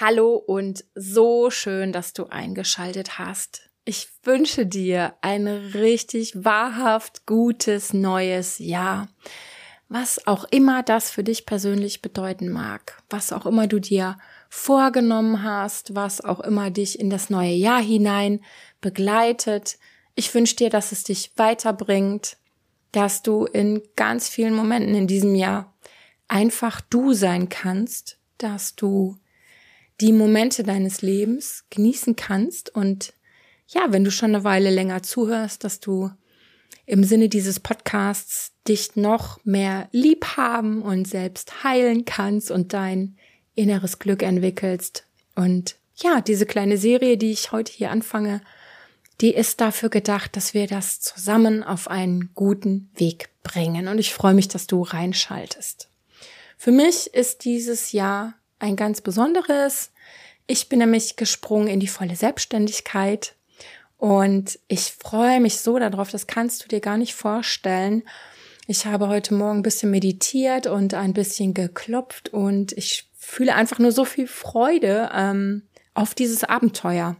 Hallo und so schön, dass du eingeschaltet hast. Ich wünsche dir ein richtig wahrhaft gutes neues Jahr. Was auch immer das für dich persönlich bedeuten mag, was auch immer du dir vorgenommen hast, was auch immer dich in das neue Jahr hinein begleitet. Ich wünsche dir, dass es dich weiterbringt, dass du in ganz vielen Momenten in diesem Jahr einfach du sein kannst, dass du die Momente deines Lebens genießen kannst und ja, wenn du schon eine Weile länger zuhörst, dass du im Sinne dieses Podcasts dich noch mehr lieb haben und selbst heilen kannst und dein inneres Glück entwickelst. Und ja, diese kleine Serie, die ich heute hier anfange, die ist dafür gedacht, dass wir das zusammen auf einen guten Weg bringen. Und ich freue mich, dass du reinschaltest. Für mich ist dieses Jahr ein ganz besonderes. Ich bin nämlich gesprungen in die volle Selbstständigkeit und ich freue mich so darauf, das kannst du dir gar nicht vorstellen. Ich habe heute Morgen ein bisschen meditiert und ein bisschen geklopft und ich fühle einfach nur so viel Freude ähm, auf dieses Abenteuer.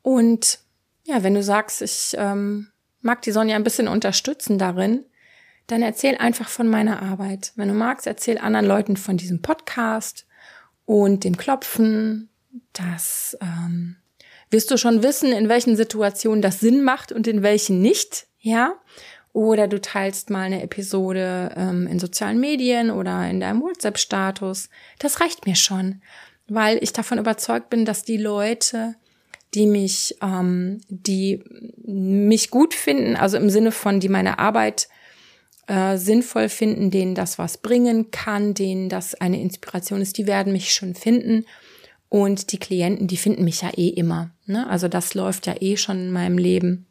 Und ja, wenn du sagst, ich ähm, mag die Sonja ein bisschen unterstützen darin, dann erzähl einfach von meiner Arbeit. Wenn du magst, erzähl anderen Leuten von diesem Podcast und dem Klopfen. Das ähm, wirst du schon wissen, in welchen Situationen das Sinn macht und in welchen nicht, ja. Oder du teilst mal eine Episode ähm, in sozialen Medien oder in deinem WhatsApp-Status. Das reicht mir schon, weil ich davon überzeugt bin, dass die Leute, die mich, ähm, die mich gut finden, also im Sinne von, die meine Arbeit äh, sinnvoll finden, denen das was bringen kann, denen das eine Inspiration ist, die werden mich schon finden. Und die Klienten, die finden mich ja eh immer. Ne? Also das läuft ja eh schon in meinem Leben.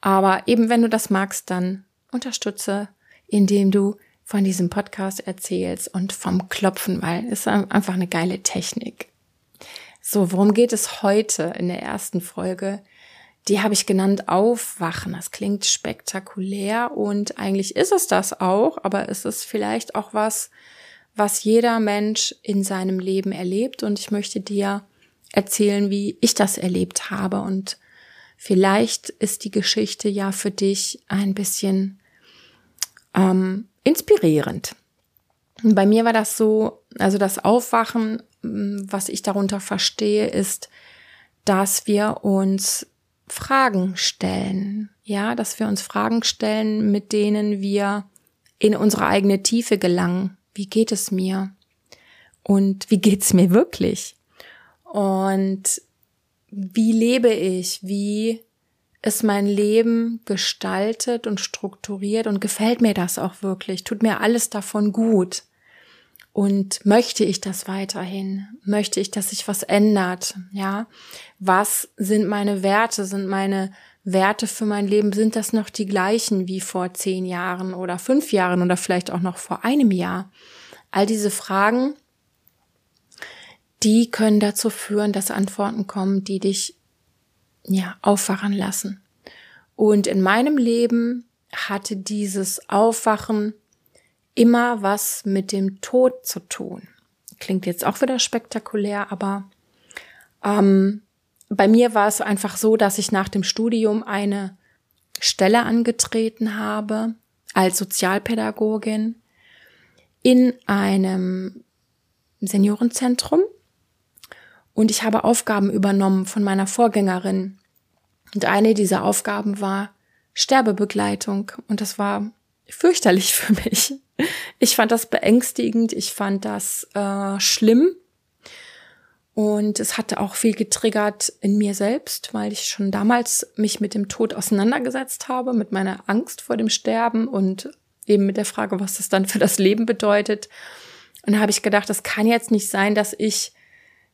Aber eben wenn du das magst, dann unterstütze, indem du von diesem Podcast erzählst und vom Klopfen, weil es ist einfach eine geile Technik. So, worum geht es heute in der ersten Folge? Die habe ich genannt Aufwachen. Das klingt spektakulär und eigentlich ist es das auch, aber es ist vielleicht auch was, was jeder Mensch in seinem Leben erlebt und ich möchte dir erzählen, wie ich das erlebt habe und vielleicht ist die Geschichte ja für dich ein bisschen ähm, inspirierend. Bei mir war das so, also das Aufwachen, was ich darunter verstehe, ist, dass wir uns Fragen stellen. Ja, dass wir uns Fragen stellen, mit denen wir in unsere eigene Tiefe gelangen. Wie geht es mir? Und wie geht's mir wirklich? Und wie lebe ich? Wie ist mein Leben gestaltet und strukturiert und gefällt mir das auch wirklich? Tut mir alles davon gut? Und möchte ich das weiterhin? Möchte ich, dass sich was ändert? Ja. Was sind meine Werte? Sind meine Werte für mein Leben, sind das noch die gleichen wie vor zehn Jahren oder fünf Jahren oder vielleicht auch noch vor einem Jahr? All diese Fragen, die können dazu führen, dass Antworten kommen, die dich, ja, aufwachen lassen. Und in meinem Leben hatte dieses Aufwachen immer was mit dem Tod zu tun. Klingt jetzt auch wieder spektakulär, aber ähm, bei mir war es einfach so, dass ich nach dem Studium eine Stelle angetreten habe als Sozialpädagogin in einem Seniorenzentrum und ich habe Aufgaben übernommen von meiner Vorgängerin. Und eine dieser Aufgaben war Sterbebegleitung und das war fürchterlich für mich. Ich fand das beängstigend, ich fand das äh, schlimm und es hatte auch viel getriggert in mir selbst, weil ich schon damals mich mit dem Tod auseinandergesetzt habe, mit meiner Angst vor dem Sterben und eben mit der Frage, was das dann für das Leben bedeutet. Und da habe ich gedacht, das kann jetzt nicht sein, dass ich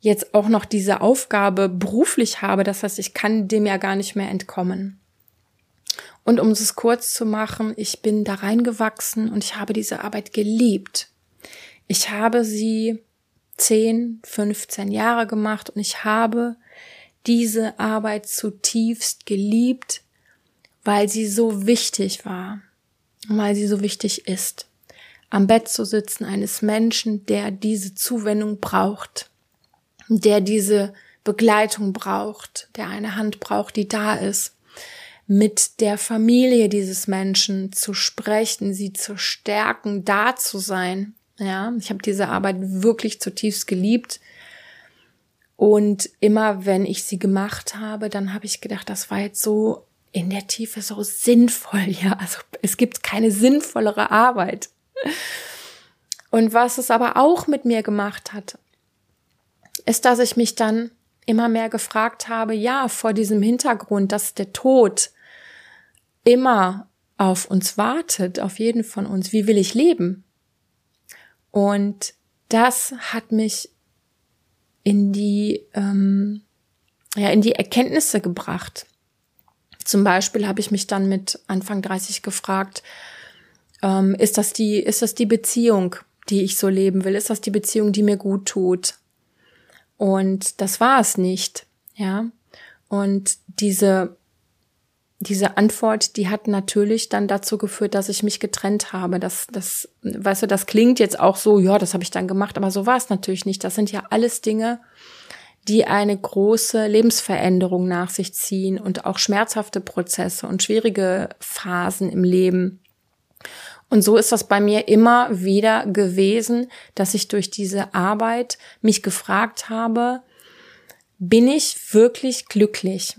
jetzt auch noch diese Aufgabe beruflich habe. Das heißt, ich kann dem ja gar nicht mehr entkommen. Und um es kurz zu machen, ich bin da reingewachsen und ich habe diese Arbeit geliebt. Ich habe sie 10, 15 Jahre gemacht und ich habe diese Arbeit zutiefst geliebt, weil sie so wichtig war, weil sie so wichtig ist. am Bett zu sitzen eines Menschen, der diese Zuwendung braucht, der diese Begleitung braucht, der eine Hand braucht, die da ist, mit der Familie dieses Menschen zu sprechen, sie zu stärken, da zu sein. Ja, ich habe diese Arbeit wirklich zutiefst geliebt. Und immer wenn ich sie gemacht habe, dann habe ich gedacht, das war jetzt so in der Tiefe so sinnvoll. Ja, also es gibt keine sinnvollere Arbeit. Und was es aber auch mit mir gemacht hat, ist, dass ich mich dann immer mehr gefragt habe, ja, vor diesem Hintergrund, dass der Tod immer auf uns wartet, auf jeden von uns, wie will ich leben? Und das hat mich in die, ähm, ja, in die Erkenntnisse gebracht. Zum Beispiel habe ich mich dann mit Anfang 30 gefragt, ähm, ist das die, ist das die Beziehung, die ich so leben will? Ist das die Beziehung, die mir gut tut? Und das war es nicht, ja. Und diese, diese Antwort, die hat natürlich dann dazu geführt, dass ich mich getrennt habe. Das, das, weißt du, das klingt jetzt auch so, ja, das habe ich dann gemacht, aber so war es natürlich nicht. Das sind ja alles Dinge, die eine große Lebensveränderung nach sich ziehen und auch schmerzhafte Prozesse und schwierige Phasen im Leben. Und so ist das bei mir immer wieder gewesen, dass ich durch diese Arbeit mich gefragt habe, bin ich wirklich glücklich?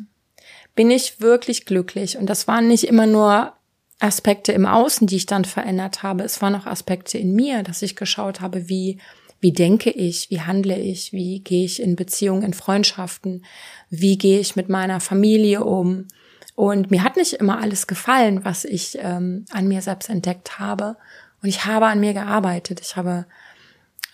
Bin ich wirklich glücklich? Und das waren nicht immer nur Aspekte im Außen, die ich dann verändert habe. Es waren auch Aspekte in mir, dass ich geschaut habe, wie, wie denke ich, wie handle ich, wie gehe ich in Beziehungen, in Freundschaften, wie gehe ich mit meiner Familie um, und mir hat nicht immer alles gefallen, was ich ähm, an mir selbst entdeckt habe. Und ich habe an mir gearbeitet. Ich habe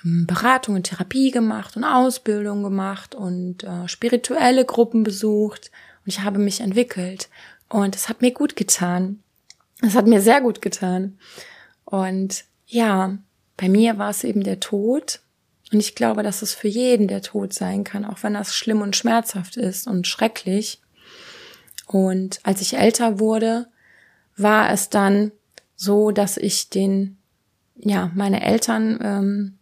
ähm, Beratung und Therapie gemacht und Ausbildung gemacht und äh, spirituelle Gruppen besucht. Und ich habe mich entwickelt. Und es hat mir gut getan. Es hat mir sehr gut getan. Und ja, bei mir war es eben der Tod. Und ich glaube, dass es für jeden der Tod sein kann, auch wenn das schlimm und schmerzhaft ist und schrecklich. Und als ich älter wurde, war es dann so, dass ich den, ja, meine Eltern ähm,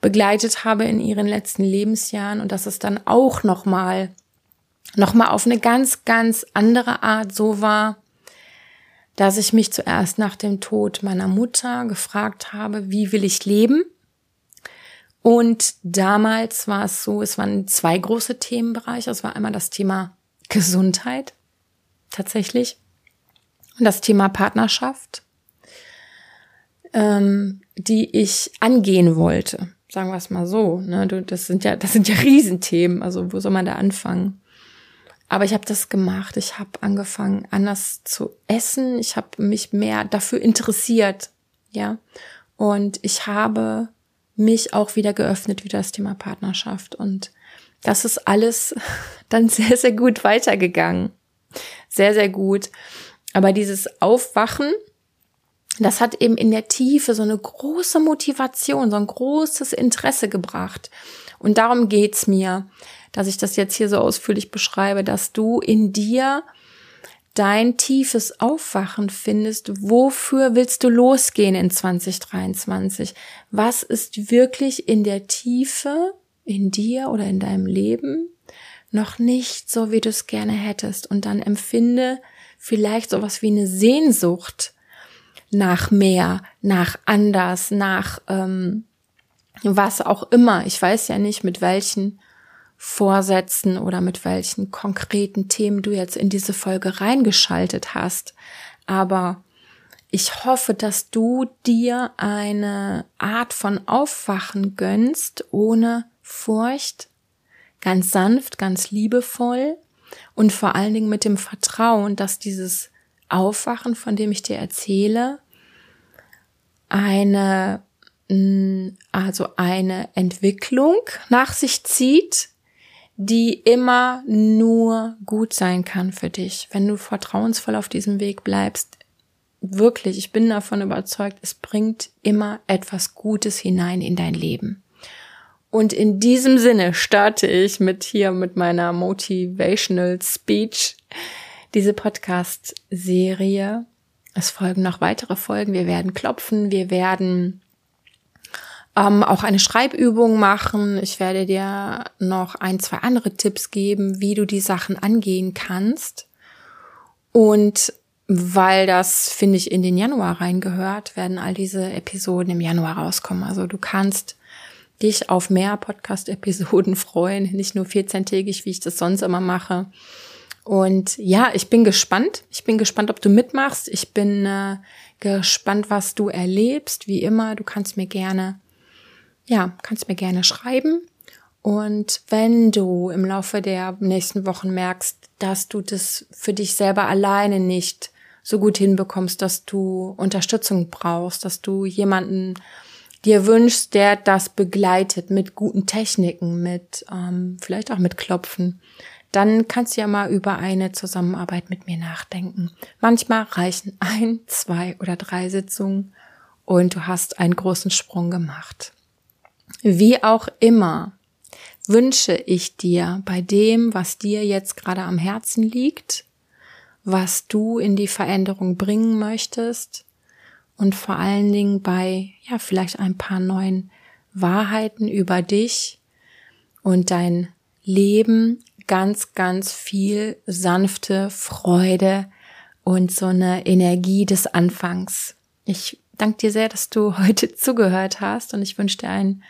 begleitet habe in ihren letzten Lebensjahren und dass es dann auch nochmal, nochmal auf eine ganz, ganz andere Art so war, dass ich mich zuerst nach dem Tod meiner Mutter gefragt habe, wie will ich leben? Und damals war es so, es waren zwei große Themenbereiche. Es war einmal das Thema Gesundheit tatsächlich. Und das Thema Partnerschaft, ähm, die ich angehen wollte. Sagen wir es mal so. Ne? Das sind ja, das sind ja Riesenthemen. Also wo soll man da anfangen? Aber ich habe das gemacht. Ich habe angefangen, anders zu essen. Ich habe mich mehr dafür interessiert, ja. Und ich habe mich auch wieder geöffnet, wieder das Thema Partnerschaft. Und das ist alles dann sehr, sehr gut weitergegangen sehr, sehr gut. Aber dieses Aufwachen, das hat eben in der Tiefe so eine große Motivation, so ein großes Interesse gebracht. Und darum geht's mir, dass ich das jetzt hier so ausführlich beschreibe, dass du in dir dein tiefes Aufwachen findest. Wofür willst du losgehen in 2023? Was ist wirklich in der Tiefe in dir oder in deinem Leben noch nicht so, wie du es gerne hättest. Und dann empfinde vielleicht sowas wie eine Sehnsucht nach mehr, nach anders, nach ähm, was auch immer. Ich weiß ja nicht, mit welchen Vorsätzen oder mit welchen konkreten Themen du jetzt in diese Folge reingeschaltet hast. Aber ich hoffe, dass du dir eine Art von Aufwachen gönnst, ohne Furcht, ganz sanft, ganz liebevoll und vor allen Dingen mit dem Vertrauen, dass dieses Aufwachen, von dem ich dir erzähle, eine, mm, also eine Entwicklung nach sich zieht, die immer nur gut sein kann für dich, wenn du vertrauensvoll auf diesem Weg bleibst. Wirklich, ich bin davon überzeugt, es bringt immer etwas Gutes hinein in dein Leben. Und in diesem Sinne starte ich mit hier mit meiner Motivational Speech diese Podcast-Serie. Es folgen noch weitere Folgen. Wir werden klopfen, wir werden ähm, auch eine Schreibübung machen. Ich werde dir noch ein, zwei andere Tipps geben, wie du die Sachen angehen kannst. Und weil das, finde ich, in den Januar reingehört, werden all diese Episoden im Januar rauskommen. Also du kannst dich auf mehr Podcast-Episoden freuen, nicht nur 14-tägig, wie ich das sonst immer mache. Und ja, ich bin gespannt. Ich bin gespannt, ob du mitmachst. Ich bin äh, gespannt, was du erlebst. Wie immer, du kannst mir gerne, ja, kannst mir gerne schreiben. Und wenn du im Laufe der nächsten Wochen merkst, dass du das für dich selber alleine nicht so gut hinbekommst, dass du Unterstützung brauchst, dass du jemanden dir wünschst, der das begleitet mit guten Techniken, mit ähm, vielleicht auch mit Klopfen, dann kannst du ja mal über eine Zusammenarbeit mit mir nachdenken. Manchmal reichen ein, zwei oder drei Sitzungen und du hast einen großen Sprung gemacht. Wie auch immer wünsche ich dir bei dem, was dir jetzt gerade am Herzen liegt, was du in die Veränderung bringen möchtest und vor allen Dingen bei, ja, vielleicht ein paar neuen Wahrheiten über dich und dein Leben ganz, ganz viel sanfte Freude und so eine Energie des Anfangs. Ich danke dir sehr, dass du heute zugehört hast und ich wünsche dir ein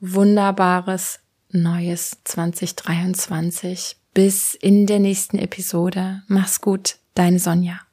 wunderbares neues 2023. Bis in der nächsten Episode. Mach's gut, deine Sonja.